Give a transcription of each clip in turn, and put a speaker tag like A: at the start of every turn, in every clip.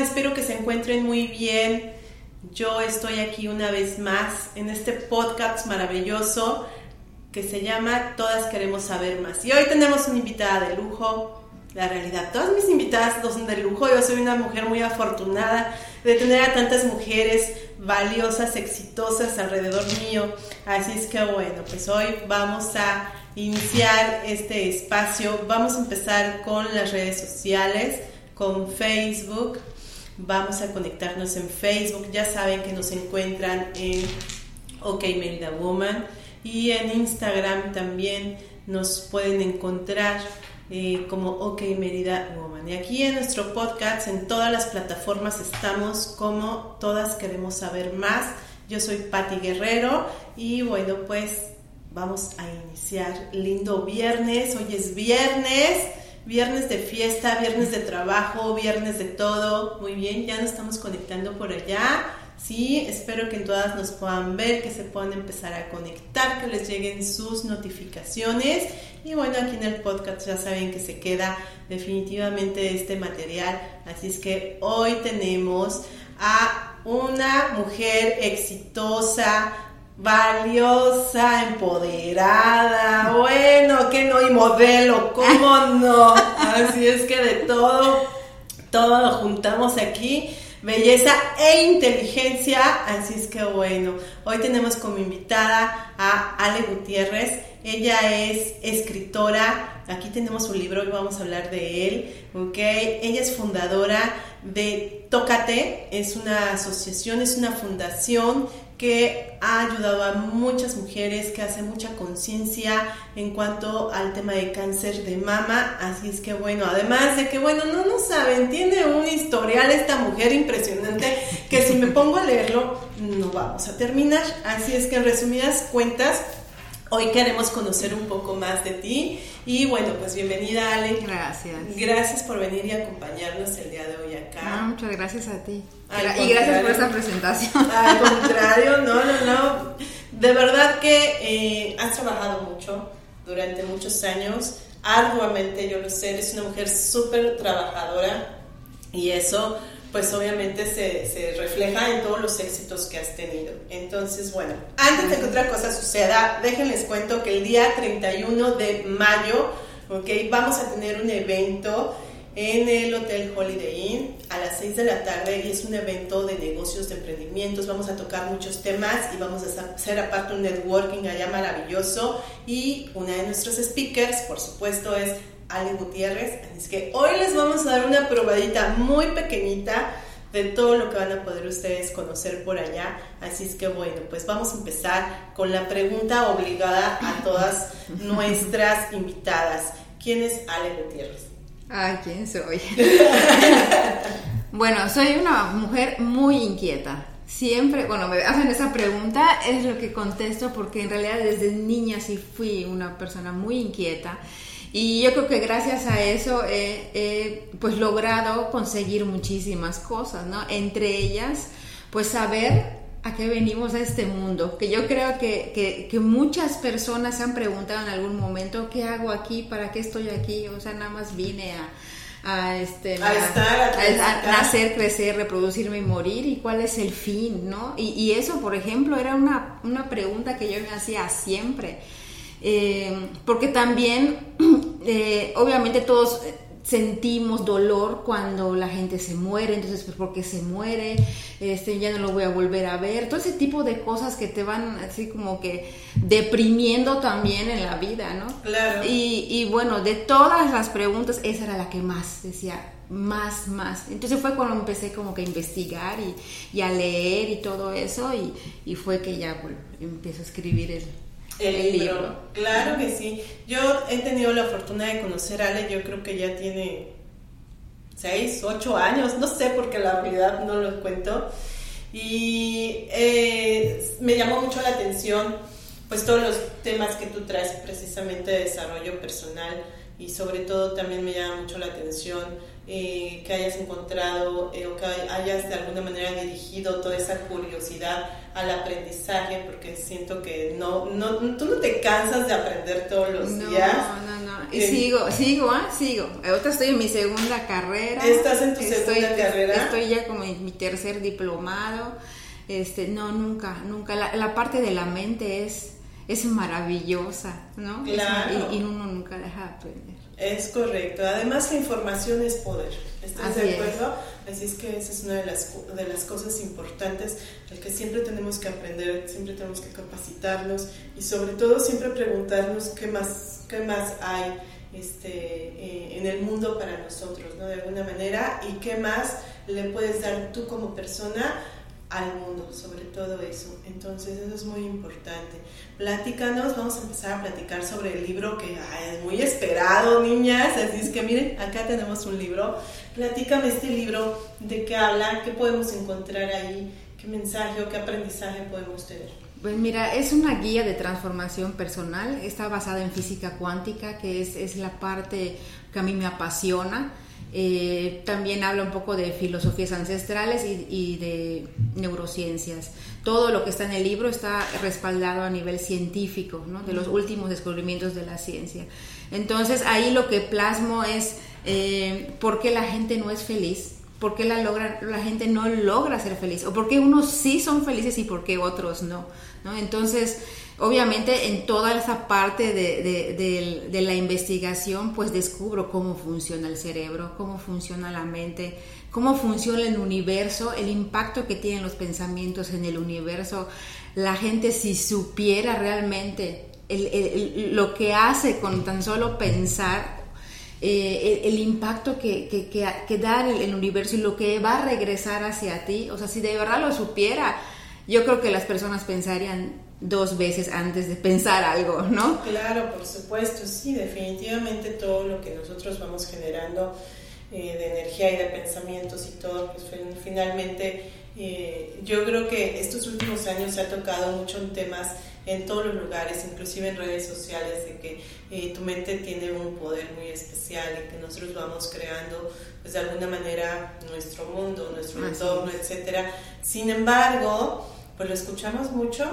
A: Espero que se encuentren muy bien. Yo estoy aquí una vez más en este podcast maravilloso que se llama Todas queremos saber más. Y hoy tenemos una invitada de lujo. La realidad, todas mis invitadas son de lujo. Yo soy una mujer muy afortunada de tener a tantas mujeres valiosas, exitosas alrededor mío. Así es que bueno, pues hoy vamos a iniciar este espacio. Vamos a empezar con las redes sociales, con Facebook. Vamos a conectarnos en Facebook. Ya saben que nos encuentran en OK Merida Woman y en Instagram también nos pueden encontrar eh, como OK Merida Woman. Y aquí en nuestro podcast, en todas las plataformas estamos como Todas Queremos Saber Más. Yo soy Patti Guerrero y bueno, pues vamos a iniciar lindo viernes. Hoy es viernes, viernes de fiesta, viernes de trabajo, viernes de todo. Muy bien, ya nos estamos conectando por allá. Sí, espero que todas nos puedan ver, que se puedan empezar a conectar, que les lleguen sus notificaciones. Y bueno, aquí en el podcast ya saben que se queda definitivamente este material. Así es que hoy tenemos a una mujer exitosa, valiosa, empoderada, bueno, que no, y modelo, ¿cómo no? Así es que de todo, todo lo juntamos aquí belleza e inteligencia. Así es que bueno, hoy tenemos como invitada a Ale Gutiérrez. Ella es escritora. Aquí tenemos un libro y vamos a hablar de él. Okay. Ella es fundadora de Tócate. Es una asociación, es una fundación que ha ayudado a muchas mujeres, que hace mucha conciencia en cuanto al tema de cáncer de mama. Así es que bueno, además de que bueno, no no saben, tiene un historial esta mujer impresionante que si me pongo a leerlo no vamos a terminar. Así es que en resumidas cuentas, hoy queremos conocer un poco más de ti y bueno, pues bienvenida Ale.
B: Gracias.
A: Gracias por venir y acompañarnos el día de hoy acá.
B: Ah, muchas gracias a ti. y gracias por esta presentación.
A: Al contrario, no, no, no. De verdad que eh, has trabajado mucho durante muchos años, arduamente, yo lo sé, eres una mujer súper trabajadora y eso pues obviamente se, refleja en todos los éxitos que has tenido. Entonces, bueno, antes de que otra cosa suceda, déjenles cuento que el día 31 de mayo, ok, vamos a tener un evento en el Hotel Holiday Inn a las 6 de la tarde y es un evento de negocios, de emprendimientos. Vamos a tocar muchos temas y vamos a hacer aparte un networking allá maravilloso. Y una de nuestros speakers, por supuesto, es Ale Gutiérrez. Así que hoy les vamos a dar una probadita muy pequeñita de todo lo que van a poder ustedes conocer por allá. Así es que bueno, pues vamos a empezar con la pregunta obligada a todas nuestras invitadas. ¿Quién es Ale Gutiérrez?
B: Ay, ¿quién soy? bueno, soy una mujer muy inquieta. Siempre, cuando me hacen esa pregunta, es lo que contesto porque en realidad desde niña sí fui una persona muy inquieta y yo creo que gracias a eso he, pues logrado conseguir muchísimas cosas, ¿no? Entre ellas, pues saber a qué venimos a este mundo, que yo creo que, que, muchas personas se han preguntado en algún momento, ¿qué hago aquí? ¿Para qué estoy aquí? O sea, nada más vine a, a, este,
A: a, estar,
B: a, nacer, crecer, reproducirme y morir, y cuál es el fin, ¿no? Y, y eso, por ejemplo, era una, una pregunta que yo me hacía siempre eh, porque también, eh, obviamente todos sentimos dolor cuando la gente se muere, entonces pues porque se muere, este, ya no lo voy a volver a ver, todo ese tipo de cosas que te van así como que deprimiendo también en la vida, ¿no?
A: Claro.
B: Y, bueno, de todas las preguntas, esa era la que más decía, más, más. Entonces fue cuando empecé como que a investigar y, a leer y todo eso y, y fue que ya bueno, empiezo a escribir el,
A: el, libro. Claro que sí. Yo he tenido la fortuna de conocer a Ale, yo creo que ya tiene seis, ocho años, no sé porque la realidad no lo cuento. Y eh, me llamó mucho la atención pues todos los temas que tú traes precisamente de desarrollo personal y sobre todo también me llama mucho la atención eh, que hayas encontrado eh, o que hayas de alguna manera dirigido toda esa curiosidad al aprendizaje, porque siento que no, no, tú no te cansas de aprender todos los días.
B: No, no, sigo, sigo, ¿ah? Sigo. Ahorita estoy en mi segunda carrera.
A: ¿Estás en tu segunda carrera?
B: Estoy ya como en mi tercer diplomado. Este, no, nunca, nunca. La, parte de la mente es, es maravillosa, ¿no?
A: Claro.
B: y, uno nunca deja de aprender.
A: Es correcto. Además, la información es poder. ¿Estás de acuerdo? Así es que esa es una de las, de las cosas importantes, el que siempre tenemos que aprender, siempre tenemos que capacitarnos y sobre todo siempre preguntarnos qué más, qué más hay este, eh, en el mundo para nosotros, ¿no? De alguna manera, y qué más le puedes dar tú como persona al mundo, sobre todo eso. Entonces, eso es muy importante. Platícanos, vamos a empezar a platicar sobre el libro que es muy esperado, niñas. Así es que miren, acá tenemos un libro. Platícame este libro, de qué habla, qué podemos encontrar ahí, qué mensaje o qué aprendizaje podemos tener.
B: Pues mira, es una guía de transformación personal, está basada en física cuántica, que es, es la parte que a mí me apasiona eh, también habla un poco de filosofías ancestrales y, de neurociencias. Todo lo que está en el libro está respaldado a nivel científico, ¿no? de los últimos descubrimientos de la ciencia. Entonces ahí lo que plasmo es eh, por qué la gente no es feliz, por qué la, logra, la gente no logra ser feliz, o por qué unos sí son felices y por qué otros no. ¿no? Entonces, Obviamente en toda esa parte de, la investigación pues descubro cómo funciona el cerebro, cómo funciona la mente, cómo funciona el universo, el impacto que tienen los pensamientos en el universo. La gente si supiera realmente lo que hace con tan solo pensar, eh, el, impacto que, que, da el, el universo y lo que va a regresar hacia ti, o sea, si de verdad lo supiera, yo creo que las personas pensarían, dos veces antes de pensar algo, ¿no?
A: Claro, por supuesto, sí, definitivamente todo lo que nosotros vamos generando eh, de energía y de pensamientos y todo, pues finalmente eh, yo creo que estos últimos años se ha tocado mucho en temas en todos los lugares, inclusive en redes sociales, de que eh, tu mente tiene un poder muy especial y que nosotros vamos creando, pues de alguna manera, nuestro mundo, nuestro entorno, etcétera. Sin embargo, pues lo escuchamos mucho,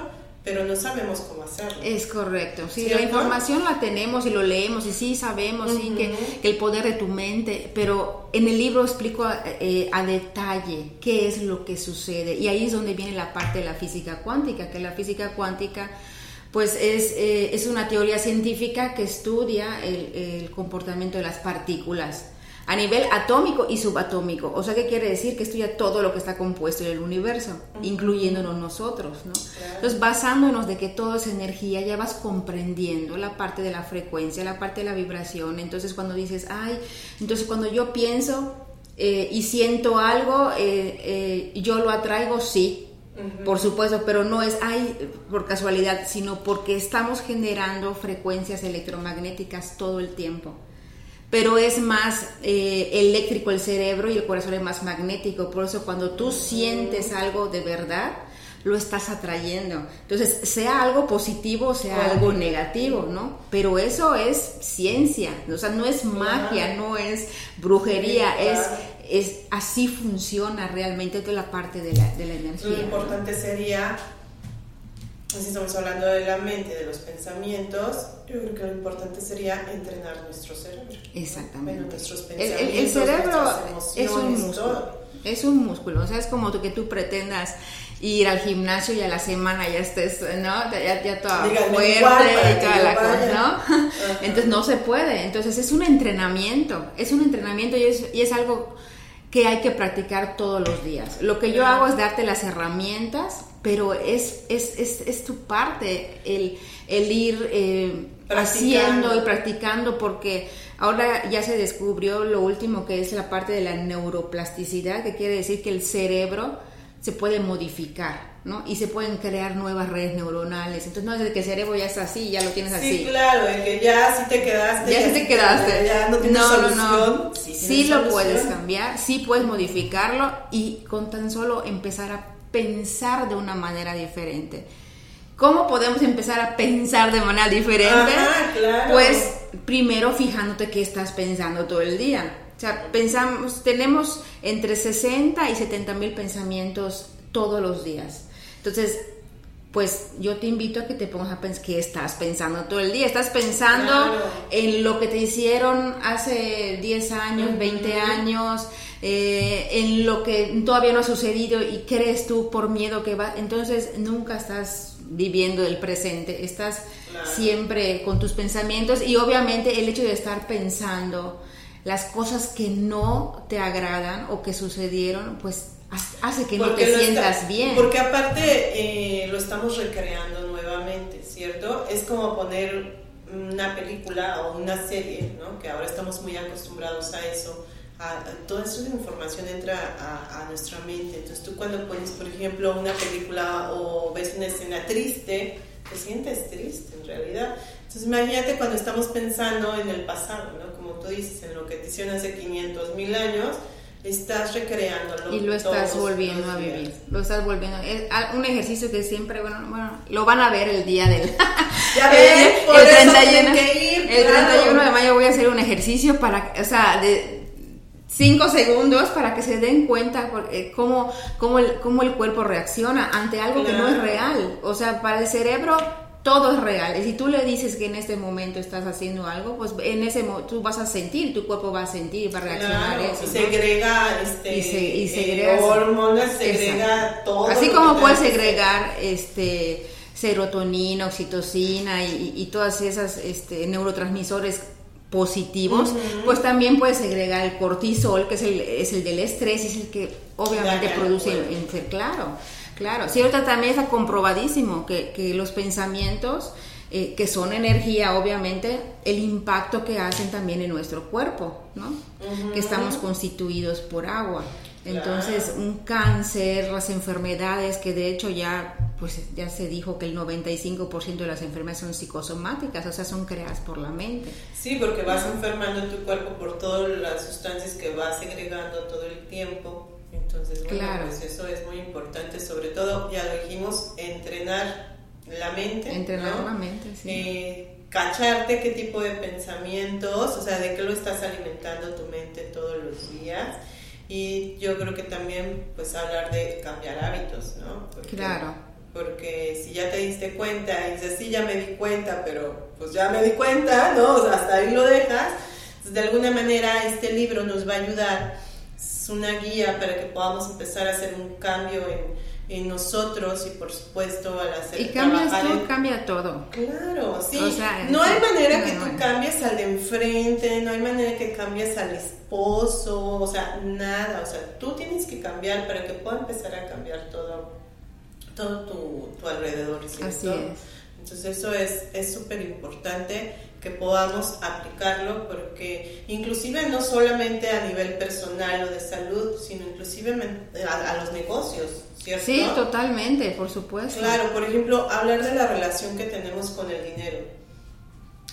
A: pero no sabemos cómo hacerlo.
B: Es correcto, sí, la información la tenemos y lo leemos y sí sabemos sí, que, el poder de tu mente, pero en el libro explico eh, a detalle qué es lo que sucede y ahí es donde viene la parte de la física cuántica, que la física cuántica pues es, eh, es una teoría científica que estudia el, el comportamiento de las partículas a nivel atómico y subatómico. O sea, ¿qué quiere decir? Que estudia todo lo que está compuesto en el universo, incluyéndonos nosotros, ¿no? Entonces, basándonos de que todo es energía, ya vas comprendiendo la parte de la frecuencia, la parte de la vibración. Entonces, cuando dices, ay, entonces cuando yo pienso eh, y siento algo, eh, eh, yo lo atraigo, sí, por supuesto, pero no es ay, por casualidad, sino porque estamos generando frecuencias electromagnéticas todo el tiempo pero es más eh, eléctrico el cerebro y el corazón es más magnético. Por eso cuando tú sientes algo de verdad, lo estás atrayendo. Entonces, sea algo positivo, sea algo negativo, ¿no? Pero eso es ciencia, o sea, no es magia, no es brujería, es, es así funciona realmente toda la parte de la, de la energía.
A: Lo importante sería si estamos hablando de la mente, de los pensamientos, yo creo que lo importante sería entrenar nuestro cerebro.
B: Exactamente.
A: nuestros
B: pensamientos, el, cerebro es un músculo. Es un músculo, o sea, es como que tú pretendas ir al gimnasio y a la semana ya estés, ¿no? Ya, ya toda fuerte y toda la cosa, ¿no? Entonces no se puede. Entonces es un entrenamiento, es un entrenamiento y es, y es algo que hay que practicar todos los días. Lo que yo hago es darte las herramientas, pero es, es, es, es tu parte el, el ir eh, haciendo y practicando, porque ahora ya se descubrió lo último que es la parte de la neuroplasticidad, que quiere decir que el cerebro se puede modificar. ¿No? Y se pueden crear nuevas redes neuronales. Entonces no es de que el cerebro ya está así, ya lo tienes así.
A: Sí, claro, de que ya sí te quedaste.
B: Ya, sí te quedaste.
A: Ya no tienes solución. No,
B: Sí, lo puedes cambiar, sí puedes modificarlo y con tan solo empezar a pensar de una manera diferente. ¿Cómo podemos empezar a pensar de manera diferente?
A: claro.
B: Pues primero fijándote qué estás pensando todo el día. O sea, pensamos, tenemos entre 60 y 70 mil pensamientos todos los días. Entonces, pues yo te invito a que te pongas a pensar que estás pensando todo el día. Estás pensando en lo que te hicieron hace 10 años, 20 años, eh, en lo que todavía no ha sucedido y crees tú por miedo que va. Entonces nunca estás viviendo el presente, estás siempre con tus pensamientos y obviamente el hecho de estar pensando las cosas que no te agradan o que sucedieron, pues hace que no te sientas bien.
A: Porque aparte eh, lo estamos recreando nuevamente, ¿cierto? Es como poner una película o una serie, ¿no? Que ahora estamos muy acostumbrados a eso. A, toda esa información entra a, a, nuestra mente. Entonces tú cuando pones, por ejemplo, una película o ves una escena triste, te sientes triste en realidad. Entonces imagínate cuando estamos pensando en el pasado, ¿no? Como tú dices, en lo que te hicieron hace 500 mil años, estás recreándolo.
B: Y lo estás volviendo a vivir. Lo estás volviendo. Es un ejercicio que siempre, bueno, bueno, lo van a ver el día del.
A: ya ven, el, 31,
B: el 31 de mayo voy a hacer un ejercicio para, o sea, de cinco segundos para que se den cuenta eh, cómo, cómo, el, cómo el cuerpo reacciona ante algo que no es real. O sea, para el cerebro todo es real. Y si tú le dices que en este momento estás haciendo algo, pues en ese tú vas a sentir, tu cuerpo va a sentir, va a reaccionar eso.
A: Y segrega este, y, se, y segrega, eh, hormonas, segrega todo.
B: Así como puedes segregar este serotonina, oxitocina y, y todas esas este, neurotransmisores positivos, pues también puedes segregar el cortisol, que es el, es el del estrés, es el que obviamente produce, el, claro. Claro, sí, ahorita también está comprobadísimo que, que los pensamientos, eh, que son energía, obviamente, el impacto que hacen también en nuestro cuerpo, ¿no? Que estamos constituidos por agua. Entonces, un cáncer, las enfermedades, que de hecho ya, pues, ya se dijo que el 95% de las enfermedades son psicosomáticas, o sea, son creadas por la mente.
A: Sí, porque vas enfermando tu cuerpo por todas las sustancias que vas segregando todo el tiempo entonces, bueno, claro. pues eso es muy importante, sobre todo, ya lo dijimos, entrenar la mente.
B: Entrenar la mente, sí.
A: Eh, cacharte qué tipo de pensamientos, o sea, de qué lo estás alimentando tu mente todos los días. Y yo creo que también, pues, hablar de cambiar hábitos, ¿no?
B: claro.
A: Porque si ya te diste cuenta y dices, sí, ya me di cuenta, pero pues ya me di cuenta, ¿no? O sea, hasta ahí lo dejas. Entonces, de alguna manera, este libro nos va a ayudar es una guía para que podamos empezar a hacer un cambio en, nosotros y por supuesto al hacer
B: y cambias tú, cambia todo.
A: Claro sí. No hay manera que tú cambies al de enfrente no hay manera que cambies al esposo o sea nada. O sea tú tienes que cambiar para que pueda empezar a cambiar todo todo tu, tu alrededor ¿cierto?
B: así es.
A: Entonces eso es súper importante que podamos aplicarlo porque inclusive no solamente a nivel personal o de salud, sino inclusive a, los negocios, ¿cierto?
B: Sí, totalmente, por supuesto.
A: Claro, por ejemplo, hablar de la relación que tenemos con el dinero.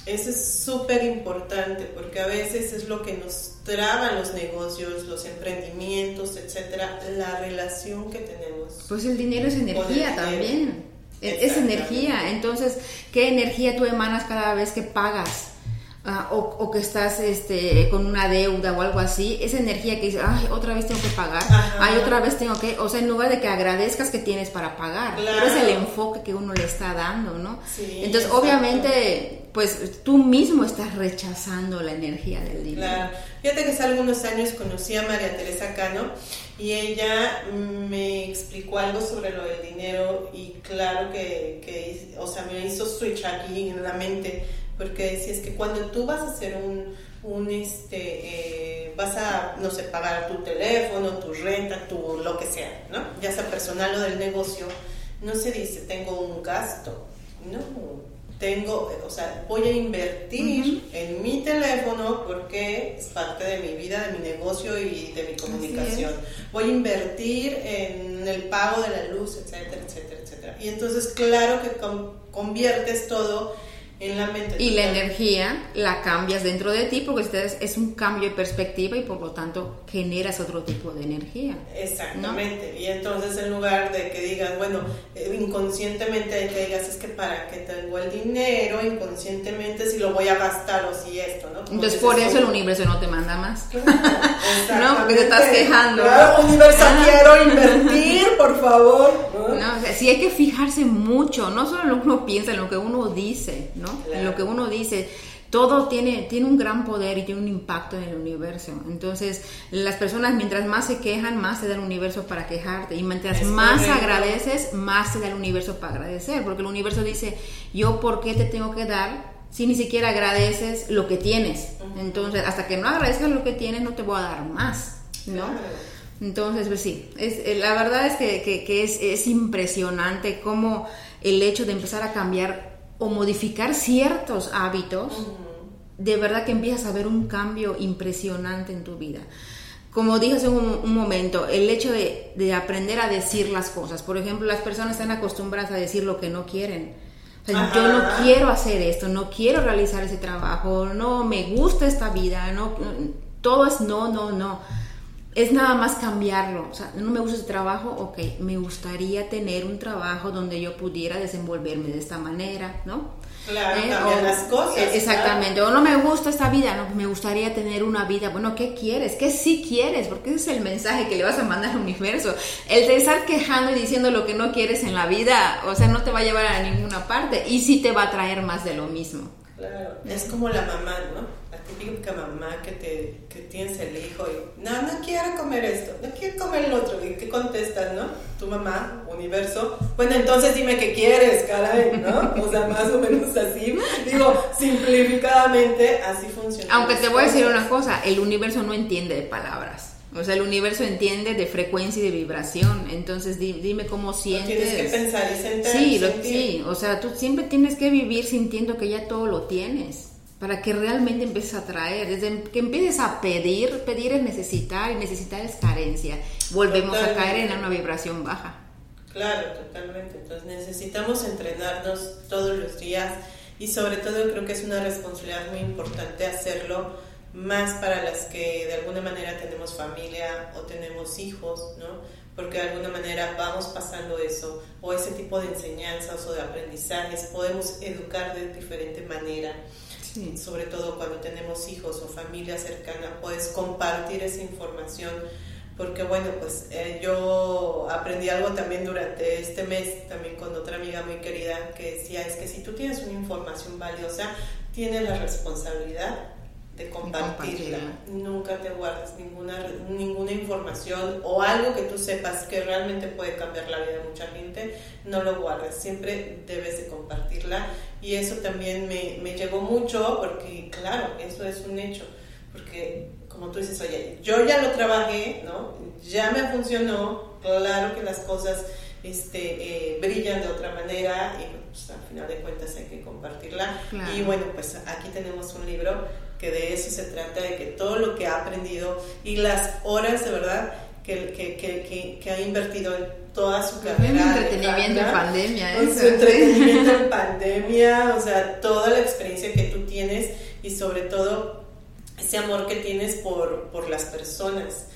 A: Eso es súper importante porque a veces es lo que nos traban los negocios, los emprendimientos, etcétera, la relación que tenemos.
B: Pues el dinero es energía también. Es energía. Entonces, ¿qué energía tú emanas cada vez que pagas? Ah, o, que estás este, con una deuda o algo así, esa energía que dices, ay, otra vez tengo que pagar, ay, otra vez tengo que, o sea, en lugar de que agradezcas que tienes para pagar, pero es el enfoque que uno le está dando, ¿no? Entonces, obviamente, pues tú mismo estás rechazando la energía del dinero.
A: Claro. Fíjate que hace algunos años conocí a María Teresa Cano y ella me explicó algo sobre lo del dinero y claro que, que o sea, me hizo switch aquí en la mente porque decías que cuando tú vas a hacer un, un este, eh, vas a, no sé, pagar tu teléfono, tu renta, tu lo que sea, ¿no? Ya sea personal o del negocio, no se dice tengo un gasto, no, tengo, o sea, voy a invertir en mi teléfono porque es parte de mi vida, de mi negocio y de mi comunicación. Voy a invertir en el pago de la luz, etcétera, etcétera, etcétera. Y entonces, claro que conviertes todo en la mente.
B: Y la energía la cambias dentro de ti porque es un cambio de perspectiva y por lo tanto generas otro tipo de energía.
A: Exactamente. Y entonces en lugar de que digas, bueno, eh, inconscientemente que digas, es que para qué tengo el dinero, inconscientemente si lo voy a gastar o si esto, ¿no?
B: entonces por eso el universo no te manda más. no, porque te estás quejando.
A: Claro, universo, quiero invertir, por favor.
B: No, o sea, sí hay que fijarse mucho, no solo en lo que uno piensa, en lo que uno dice, ¿no? En lo que uno dice todo tiene, tiene un gran poder y tiene un impacto en el universo. Entonces, las personas mientras más se quejan, más te da el universo para quejarte. Y mientras más agradeces, más te da el universo para agradecer. Porque el universo dice, yo por qué te tengo que dar si ni siquiera agradeces lo que tienes. Entonces, hasta que no agradezcas lo que tienes, no te voy a dar más. ¿no? Entonces, pues sí, es, eh, la verdad es que, que, es, es impresionante cómo el hecho de empezar a cambiar o modificar ciertos hábitos, de verdad que empiezas a ver un cambio impresionante en tu vida. Como dije hace un, momento, el hecho de, aprender a decir las cosas. Por ejemplo, las personas están acostumbradas a decir lo que no quieren. yo no quiero hacer esto, no quiero realizar ese trabajo, no me gusta esta vida, no, todo es no, no, no es nada más cambiarlo. O sea, no me gusta ese trabajo, ok, me gustaría tener un trabajo donde yo pudiera desenvolverme de esta manera, ¿no?
A: Claro, ¿Eh? cambiar las cosas.
B: Eh, exactamente, o no me gusta esta vida, no, me gustaría tener una vida, bueno, ¿qué quieres? ¿Qué sí quieres? Porque ese es el mensaje que le vas a mandar al universo. El de estar quejando y diciendo lo que no quieres en la vida, o sea, no te va a llevar a ninguna parte y sí te va a traer más de lo mismo.
A: Claro, es como la mamá, ¿no? Típica mamá que, te, que tienes el hijo y, no, no quiero comer esto, no quiero comer el otro. ¿Y qué contestas, no? Tu mamá, universo, bueno, entonces dime qué quieres, caray, ¿no? O sea, más o menos así. Digo, simplificadamente, así funciona.
B: Aunque te voy a decir una cosa, el universo no entiende de palabras. O sea, el universo entiende de frecuencia y de vibración. Entonces, dime cómo sientes.
A: tienes que pensar y sentir.
B: Sí, sí, o sea, tú siempre tienes que vivir sintiendo que ya todo lo tienes para que realmente empieces a traer, desde que empieces a pedir, pedir es necesitar y necesitar es carencia. Volvemos a caer en una vibración baja.
A: Claro, totalmente. Entonces necesitamos entrenarnos todos los días y sobre todo creo que es una responsabilidad muy importante hacerlo más para las que de alguna manera tenemos familia o tenemos hijos, ¿no? Porque de alguna manera vamos pasando eso o ese tipo de enseñanzas o de aprendizajes, podemos educar de diferente manera sobre todo cuando tenemos hijos o familia cercana, puedes compartir esa información porque bueno, pues eh, yo aprendí algo también durante este mes, también con otra amiga muy querida, que decía, es que si tú tienes una información valiosa, tienes la responsabilidad de compartirla. Nunca te guardes ninguna, ninguna información o algo que tú sepas que realmente puede cambiar la vida de mucha gente, no lo guardes, siempre debes de compartirla. Y eso también me, me llegó mucho porque, claro, eso es un hecho, porque como tú dices, oye, yo ya lo trabajé, ¿no? Ya me funcionó, claro que las cosas este, eh, brillan de otra manera y pues, al final de cuentas hay que compartirla. Y bueno, pues aquí tenemos un libro que de eso se trata, de que todo lo que ha aprendido y las horas de verdad que, que, que, que ha invertido en toda su carrera.
B: entretenimiento en pandemia.
A: Su entretenimiento en pandemia, o sea, toda la experiencia que tú tienes y sobre todo ese amor que tienes por, por las personas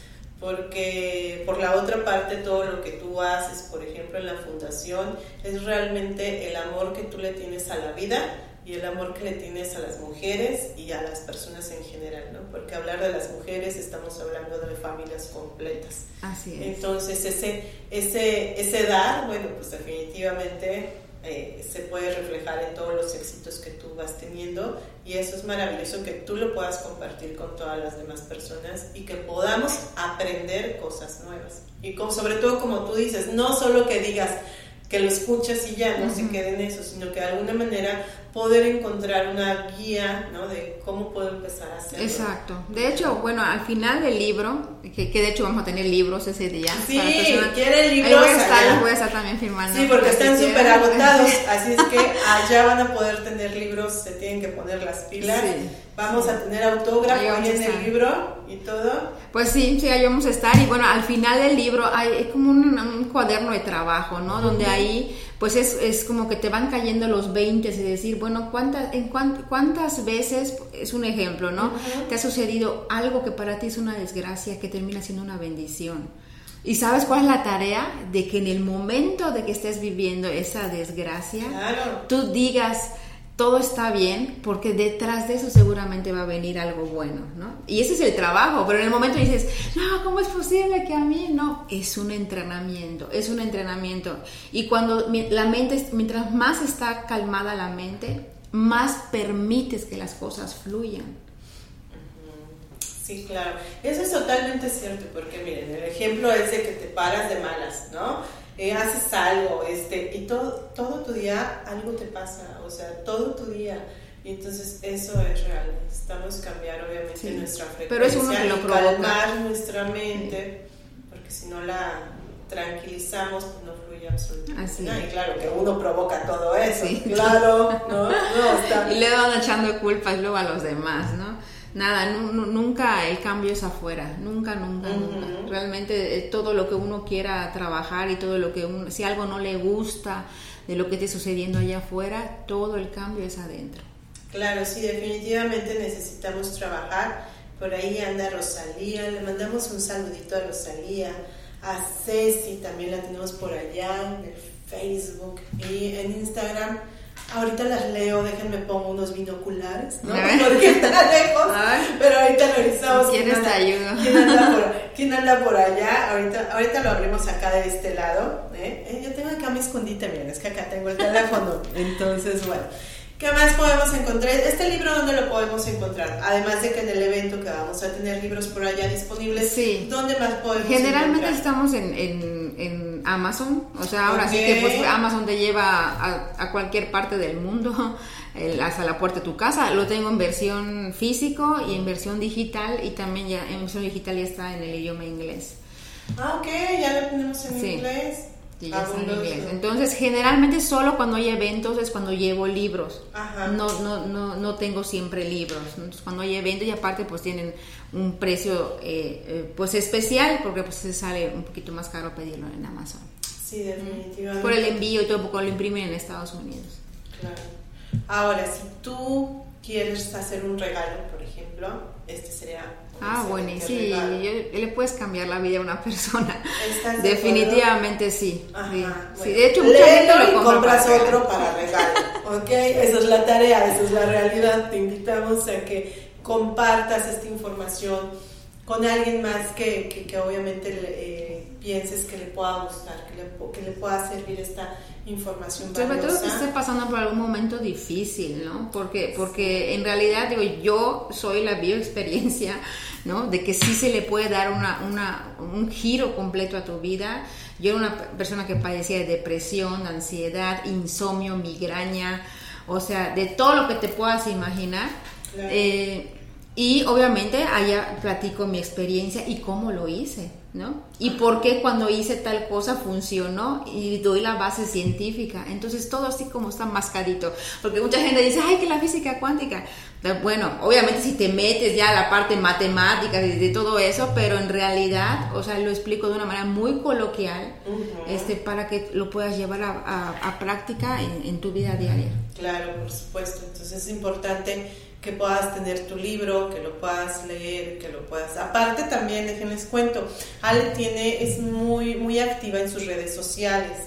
A: porque por la otra parte todo lo que tú haces, por ejemplo en la fundación, es realmente el amor que tú le tienes a la vida y el amor que le tienes a las mujeres y a las personas en general, ¿no? Porque hablar de las mujeres estamos hablando de familias completas.
B: Así es.
A: Entonces ese, ese, ese dar, bueno, pues definitivamente eh, se puede reflejar en todos los éxitos que tú vas teniendo y eso es maravilloso que tú lo puedas compartir con todas las demás personas y que podamos aprender cosas nuevas. Y sobre todo como tú dices, no solo que digas, que lo escuches y ya no se quede en eso, sino que de alguna manera poder encontrar una guía ¿no? de cómo puedo empezar a hacerlo.
B: Exacto. De hecho, bueno, al final del libro, que, de hecho vamos a tener libros ese día.
A: Sí, quieren libros. Ahí
B: voy a estar, voy a estar también firmando.
A: Sí, porque están súper agotados, así es que allá van a poder tener libros, se tienen que poner las pilas. Vamos a tener autógrafo en el libro y todo.
B: Pues sí, sí, ahí vamos a estar. Y bueno, al final del libro hay como un, cuaderno de trabajo, ¿no? Donde ahí pues es, es, como que te van cayendo los 20 y decir, bueno, ¿cuántas, en cuántas veces, es un ejemplo, ¿no? Te ha sucedido algo que para ti es una desgracia que termina siendo una bendición. ¿Y sabes cuál es la tarea? De que en el momento de que estés viviendo esa desgracia, tú digas, todo está bien, porque detrás de eso seguramente va a venir algo bueno, ¿no? Y ese es el trabajo, pero en el momento dices, no, ¿cómo es posible que a mí no? Es un entrenamiento, es un entrenamiento. Y cuando la mente, mientras más está calmada la mente, más permites que las cosas fluyan.
A: Sí, claro. Eso es totalmente cierto, porque miren, el ejemplo es de que te paras de malas, ¿no? Eh, haces algo, este, y todo, todo tu día algo te pasa, o sea, todo tu día. Y entonces eso es real. Necesitamos cambiar obviamente nuestra frecuencia
B: Pero es uno que lo
A: y calmar nuestra mente, porque si no la tranquilizamos, pues no fluye absolutamente nada. Y claro que uno provoca todo eso, claro, ¿no?
B: Y le van echando culpas luego a los demás, ¿no? Nada, nunca el cambio es afuera, nunca, nunca, nunca. Realmente eh, todo lo que uno quiera trabajar y todo lo que uno, si algo no le gusta de lo que esté sucediendo allá afuera, todo el cambio es adentro.
A: Claro, sí, definitivamente necesitamos trabajar. Por ahí anda Rosalía, le mandamos un saludito a Rosalía, a Ceci también la tenemos por allá en el Facebook y en Instagram Ahorita las leo, déjenme pongo unos binoculares, ¿no? Porque está lejos, pero ahorita lo revisamos.
B: ¿Quién, está ayuda?
A: ¿quién, anda por, ¿Quién anda por allá? Ahorita, ahorita lo abrimos acá de este lado. ¿eh? eh yo tengo acá mi escondite, miren, es que acá tengo el teléfono. Entonces, bueno. ¿Qué más podemos encontrar? ¿Este libro dónde lo podemos encontrar? Además de que en el evento que vamos a tener libros por allá disponibles, sí. ¿dónde más podemos
B: Generalmente estamos en, en, en, Amazon, o sea, ahora sí que pues, Amazon te lleva a, a, cualquier parte del mundo, hasta la puerta de tu casa. Lo tengo en versión físico y en versión digital y también ya en versión digital ya está en el idioma inglés.
A: Ah, ok, ya lo tenemos en inglés.
B: Entonces, generalmente solo cuando hay eventos es cuando llevo libros. No, no, no, no tengo siempre libros. Entonces, cuando hay eventos y aparte pues tienen un precio eh, eh, pues especial porque pues se sale un poquito más caro pedirlo en Amazon.
A: Sí, definitivamente.
B: Por el envío y todo, porque lo imprimen en Estados Unidos.
A: Claro. Ahora, si tú quieres hacer un regalo, por ejemplo, este sería
B: Ah, bueno, sí, le puedes cambiar la vida a una persona. Definitivamente sí. sí. De hecho, mucha gente lo
A: compras otro para regalo. ¿Ok? Esa es la tarea, esa es la realidad. Te invitamos a que compartas esta información con alguien más que, que, obviamente eh, pienses que le pueda gustar, que le, que le pueda servir esta información
B: Sobre todo que esté pasando por algún momento difícil, ¿no? Porque, porque en realidad, digo, yo soy la bioexperiencia, ¿no? De que sí se le puede dar una, una, un giro completo a tu vida. Yo era una persona que padecía de depresión, ansiedad, insomnio, migraña, o sea, de todo lo que te puedas imaginar. Eh, y obviamente allá platico mi experiencia y cómo lo hice. ¿no? Y por qué cuando hice tal cosa funcionó y doy la base científica. Entonces todo así como está mascadito. Porque mucha gente dice, ay, que la física cuántica. Bueno, obviamente si te metes ya a la parte matemática de, de todo eso, pero en realidad, o sea, lo explico de una manera muy coloquial este, para que lo puedas llevar a, a, práctica en, en tu vida diaria.
A: Claro, por supuesto. Entonces es importante que puedas tener tu libro, que lo puedas leer, que lo puedas... Aparte también, déjenles cuento, Ale tiene, es muy, muy activa en sus redes sociales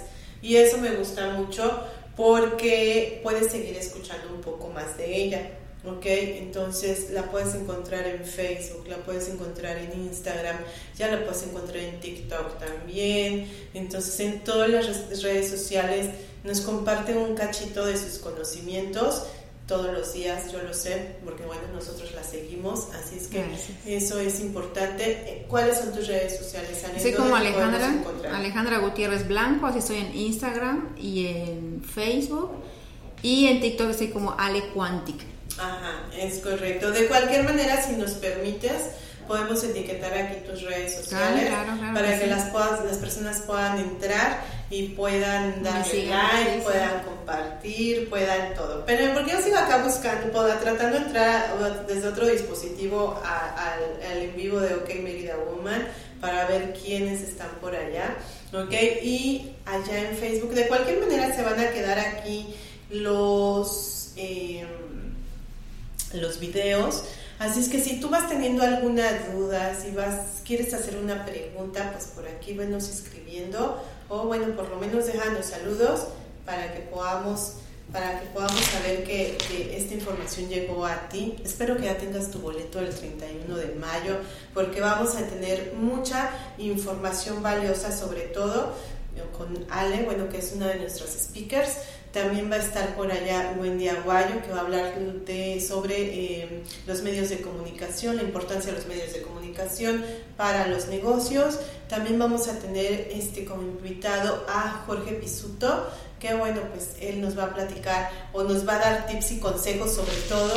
A: y eso me gusta mucho porque puedes seguir escuchando un poco más de ella. ¿ok? Entonces la puedes encontrar en Facebook, la puedes encontrar en Instagram, ya la puedes encontrar en TikTok también. Entonces en todas las redes sociales nos comparte un cachito de sus conocimientos todos los días, yo lo sé, porque bueno, nosotros la seguimos, así es que eso es importante. ¿Cuáles son tus redes sociales?
B: Soy como Alejandra, Alejandra Gutiérrez Blanco, así estoy en Instagram y en Facebook, y en TikTok estoy como Ale Quantic.
A: Ajá, es correcto. De cualquier manera, si nos permites, podemos etiquetar aquí tus redes sociales para que las, las personas puedan entrar y puedan darle like, puedan compartir, puedan todo. Pero porque yo sigo acá buscando, tratando de entrar desde otro dispositivo al, al en vivo de OK Merida Woman para ver quiénes están por allá, ¿ok? Y allá en Facebook, de cualquier manera se van a quedar aquí los, em, los videos. Así es que si tú vas teniendo alguna duda, si vas, quieres hacer una pregunta, pues por aquí venos escribiendo o bueno, por lo menos dejando saludos para que podamos para que podamos saber que, esta información llegó a ti. Espero que ya tengas tu boleto el 31 de mayo, porque vamos a tener mucha información valiosa, sobre todo con Ale, bueno, que es una de nuestras speakers. También va a estar por allá Wendy Aguayo, que va a hablar de, sobre eh, los medios de comunicación, la importancia de los medios de comunicación para los negocios. También vamos a tener este como invitado a Jorge Pisuto, que bueno, pues él nos va a platicar o nos va a dar tips y consejos sobre todo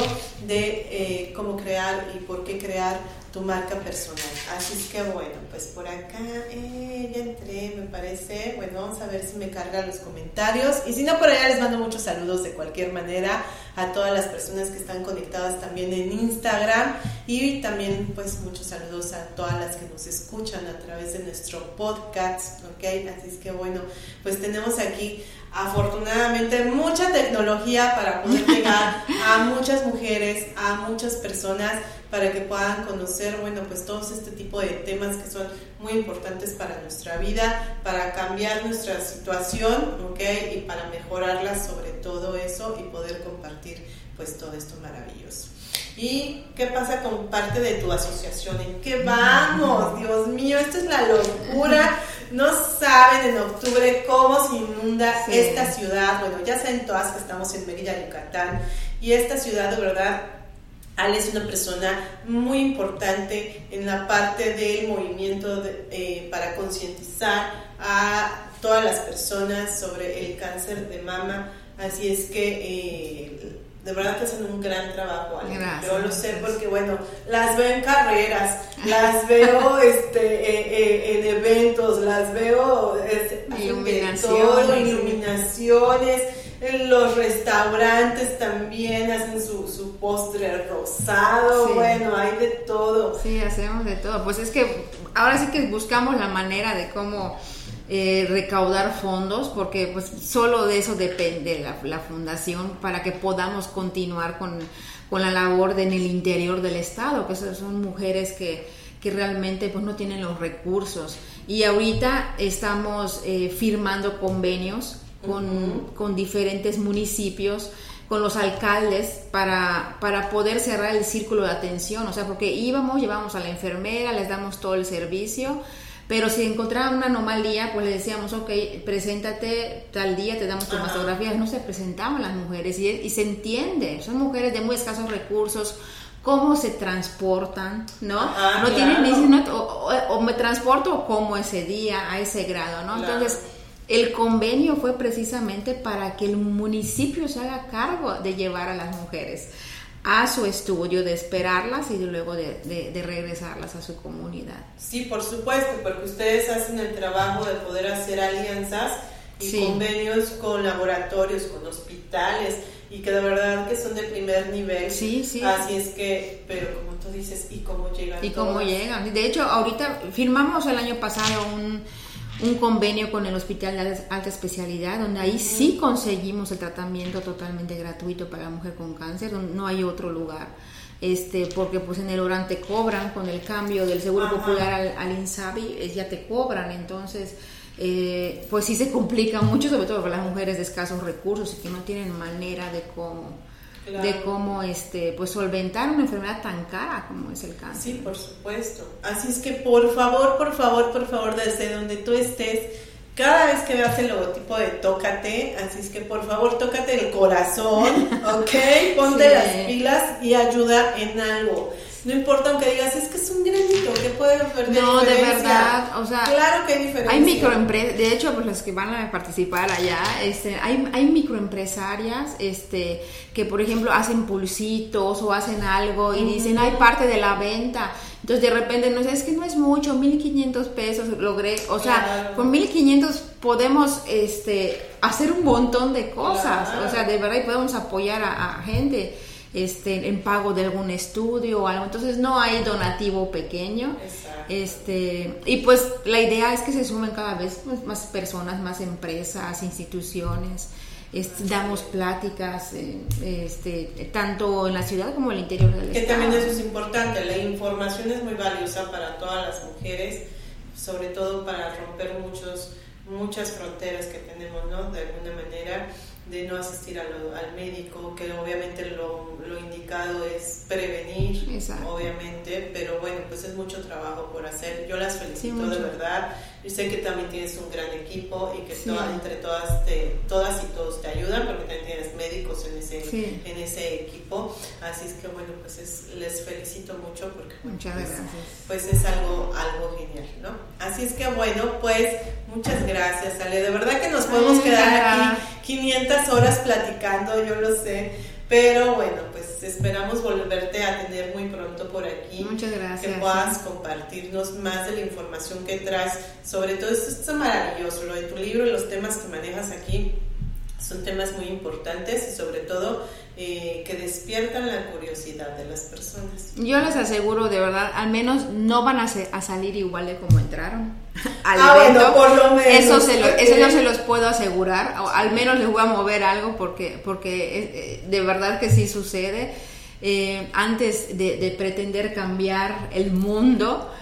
A: de eh, cómo crear y por qué crear tu marca personal. Así es que bueno, pues por acá eh, ya entré, me parece. Bueno, vamos a ver si me cargan los comentarios. Y si no, por allá les mando muchos saludos de cualquier manera a todas las personas que están conectadas también en Instagram. Y también pues muchos saludos a todas las que nos escuchan a través de nuestro podcast. ¿Ok? Así es que bueno, pues tenemos aquí afortunadamente mucha tecnología para poder llegar a muchas mujeres, a muchas personas para que puedan conocer, bueno, pues todos este tipo de temas que son muy importantes para nuestra vida, para cambiar nuestra situación, ¿ok? Y para mejorarla sobre todo eso y poder compartir pues todo esto maravilloso. ¿Y qué pasa con parte de tu asociación? ¿En qué vamos? Dios mío, esto es la locura. No saben en octubre cómo se inunda esta ciudad. Bueno, ya saben todas que estamos en Mérida, Yucatán. Y esta ciudad, de verdad, Ale es una persona muy importante en la parte del movimiento eh, para concientizar a todas las personas sobre el cáncer de mama. Así es que eh, de verdad que hacen un gran trabajo. Yo lo sé porque, bueno, las veo en carreras, las veo este, eh, en eventos, las veo este, iluminaciones, iluminaciones. En los restaurantes también hacen su, su postre rosado, bueno, hay de todo.
B: Sí, hacemos de todo. Pues es que ahora sí que buscamos la manera de cómo eh, recaudar fondos, porque pues solo de eso depende la, fundación para que podamos continuar con, la labor en el interior del Estado, que son mujeres que, realmente pues no tienen los recursos. Y ahorita estamos eh, firmando convenios con, con, diferentes municipios, con los alcaldes, para, para poder cerrar el círculo de atención, o sea, porque íbamos, llevamos a la enfermera, les damos todo el servicio, pero si encontraba una anomalía, pues le decíamos, ok, preséntate tal día, te damos tu mastografía. No se presentaban las mujeres y, se entiende, son mujeres de muy escasos recursos, cómo se transportan, ¿no? no tienen ni o, o, me transporto como ese día, a ese grado, ¿no? Entonces, el convenio fue precisamente para que el municipio se haga cargo de llevar a las mujeres a su estudio, de esperarlas y luego de, regresarlas a su comunidad.
A: Sí, por supuesto, porque ustedes hacen el trabajo de poder hacer alianzas y convenios con laboratorios, con hospitales y que de verdad que son de primer nivel.
B: Sí, sí.
A: Así es que, pero como tú dices, ¿y cómo llegan?
B: Y cómo llegan. De hecho, ahorita firmamos el año pasado un un convenio con el Hospital de Alta Especialidad, donde ahí sí conseguimos el tratamiento totalmente gratuito para la mujer con cáncer, no hay otro lugar. Este, porque pues en el Orán te cobran con el cambio del Seguro Popular al, al, INSABI, ya te cobran, entonces eh, pues sí se complica mucho, sobre todo para las mujeres de escasos recursos y que no tienen manera de cómo de cómo este pues solventar una enfermedad tan cara como es el cáncer.
A: Sí, por supuesto. Así es que por favor, por favor, por favor, desde donde tú estés, cada vez que veas el logotipo de Tócate, así es que por favor tócate el corazón, ¿ok? Ponte las pilas y ayuda en algo. No importa aunque digas, es que es un granito, ¿qué puede hacer
B: No, de verdad, o sea,
A: claro que hay diferencia.
B: Hay microempresas, de hecho, pues los que van a participar allá, este, hay, hay microempresarias, este, que por ejemplo hacen pulsitos o hacen algo y dicen, hay parte de la venta Entonces de repente no es que no es mucho, 1500 pesos logré, o sea, con 1500 podemos este, hacer un montón de cosas, o sea, de verdad podemos apoyar a, gente este, en pago de algún estudio o algo, entonces no hay donativo pequeño. Este, y pues la idea es que se sumen cada vez pues, más personas, más empresas, instituciones. Este, damos pláticas este, tanto en la ciudad como en el interior del
A: que también eso es importante la información es muy valiosa para todas las mujeres sobre todo para romper muchos muchas fronteras que tenemos no de alguna manera de no asistir al médico, que obviamente lo, lo indicado es prevenir, obviamente, pero bueno, pues es mucho trabajo por hacer. Yo las felicito de verdad. Yo sé que también tienes un gran equipo y que entre todas, te, todas y todos te ayudan, porque también tienes médicos en ese, en ese equipo. Así es que bueno, pues es, les felicito mucho porque
B: muchas
A: pues,
B: gracias.
A: pues es algo, algo genial, ¿no? Así es que bueno, pues muchas gracias, Ale. De verdad que nos podemos quedar aquí 500 horas platicando, yo lo sé. Pero bueno, pues esperamos volverte a tener muy pronto por aquí.
B: Muchas gracias.
A: Que puedas compartirnos más de la información que traes. Sobre todo esto es maravilloso, lo de tu libro y los temas que manejas aquí son temas muy importantes y sobre todo eh, que despiertan la curiosidad de las personas.
B: Yo les aseguro, de verdad, al menos no van a, a salir igual de como entraron.
A: Al ah, bueno, por lo menos.
B: Eso, se eso no se los puedo asegurar, o al menos les voy a mover algo porque, porque eh, eh, de verdad que sí sucede. antes de, pretender cambiar el mundo,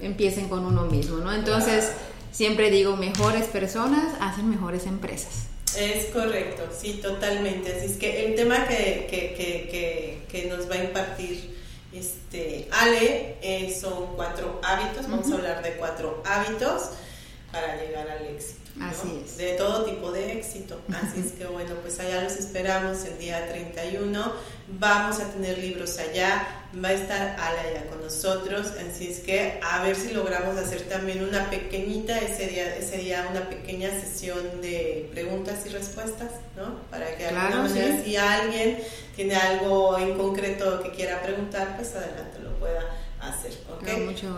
B: empiecen con uno mismo, ¿no? Entonces, siempre digo, mejores personas hacen mejores empresas.
A: Es correcto, sí, totalmente. Así es que el tema que, que, que, que nos va a impartir este, Ale eh, son cuatro hábitos, vamos a hablar de cuatro hábitos para llegar al éxito.
B: Así es.
A: De todo tipo de éxito. Así es que bueno, pues allá los esperamos el día 31. Vamos a tener libros allá. Va a estar Ala allá con nosotros. Así es que a ver si logramos hacer también una pequeñita, ese día, ese día una pequeña sesión de preguntas y respuestas, ¿no? Para que alguna manera, si alguien tiene algo en concreto que quiera preguntar, pues adelante lo pueda hacer, ¿ok?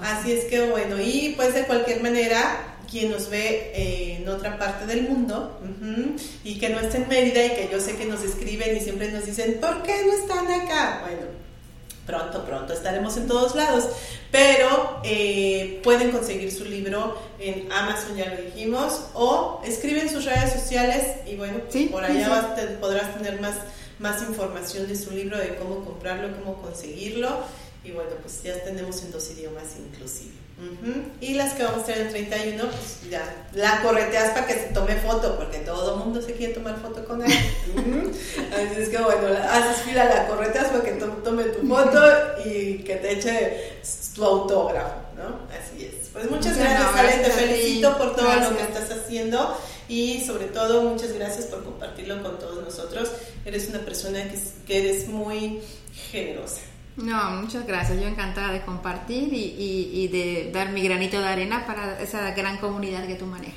A: Así es que bueno, y pues de cualquier manera, quien nos ve eh, en otra parte del mundo y que no está en Mérida y que yo sé que nos escriben y siempre nos dicen, ¿por qué no están acá? Bueno, pronto, pronto estaremos en todos lados, pero eh, pueden conseguir su libro en Amazon, ya lo dijimos, o escriben sus redes sociales y bueno, por allá podrás tener más, más información de su libro, de cómo comprarlo, cómo conseguirlo y bueno, pues ya tenemos en dos idiomas inclusive. Y las que vamos a tener en 31, pues ya la correteas para que se tome foto, porque todo el mundo se quiere tomar foto con él. Así es que bueno, haces fila, la correteas para que tome tu foto y que te eche tu autógrafo, ¿no? Así es. Pues muchas gracias, Ale, te felicito por todo lo que estás haciendo y sobre todo muchas gracias por compartirlo con todos nosotros. Eres una persona que, que eres muy generosa.
B: No, muchas gracias. Yo encantada de compartir y, de dar mi granito de arena para esa gran comunidad que tú manejas.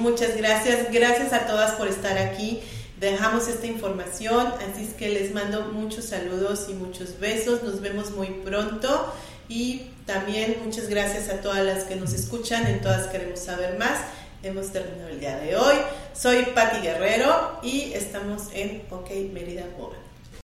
A: Muchas gracias. Gracias a todas por estar aquí. Dejamos esta información, así es que les mando muchos saludos y muchos besos. Nos vemos muy pronto y también muchas gracias a todas las que nos escuchan. En todas queremos saber más. Hemos terminado el día de hoy. Soy Patti Guerrero y estamos en OK Mérida Woman.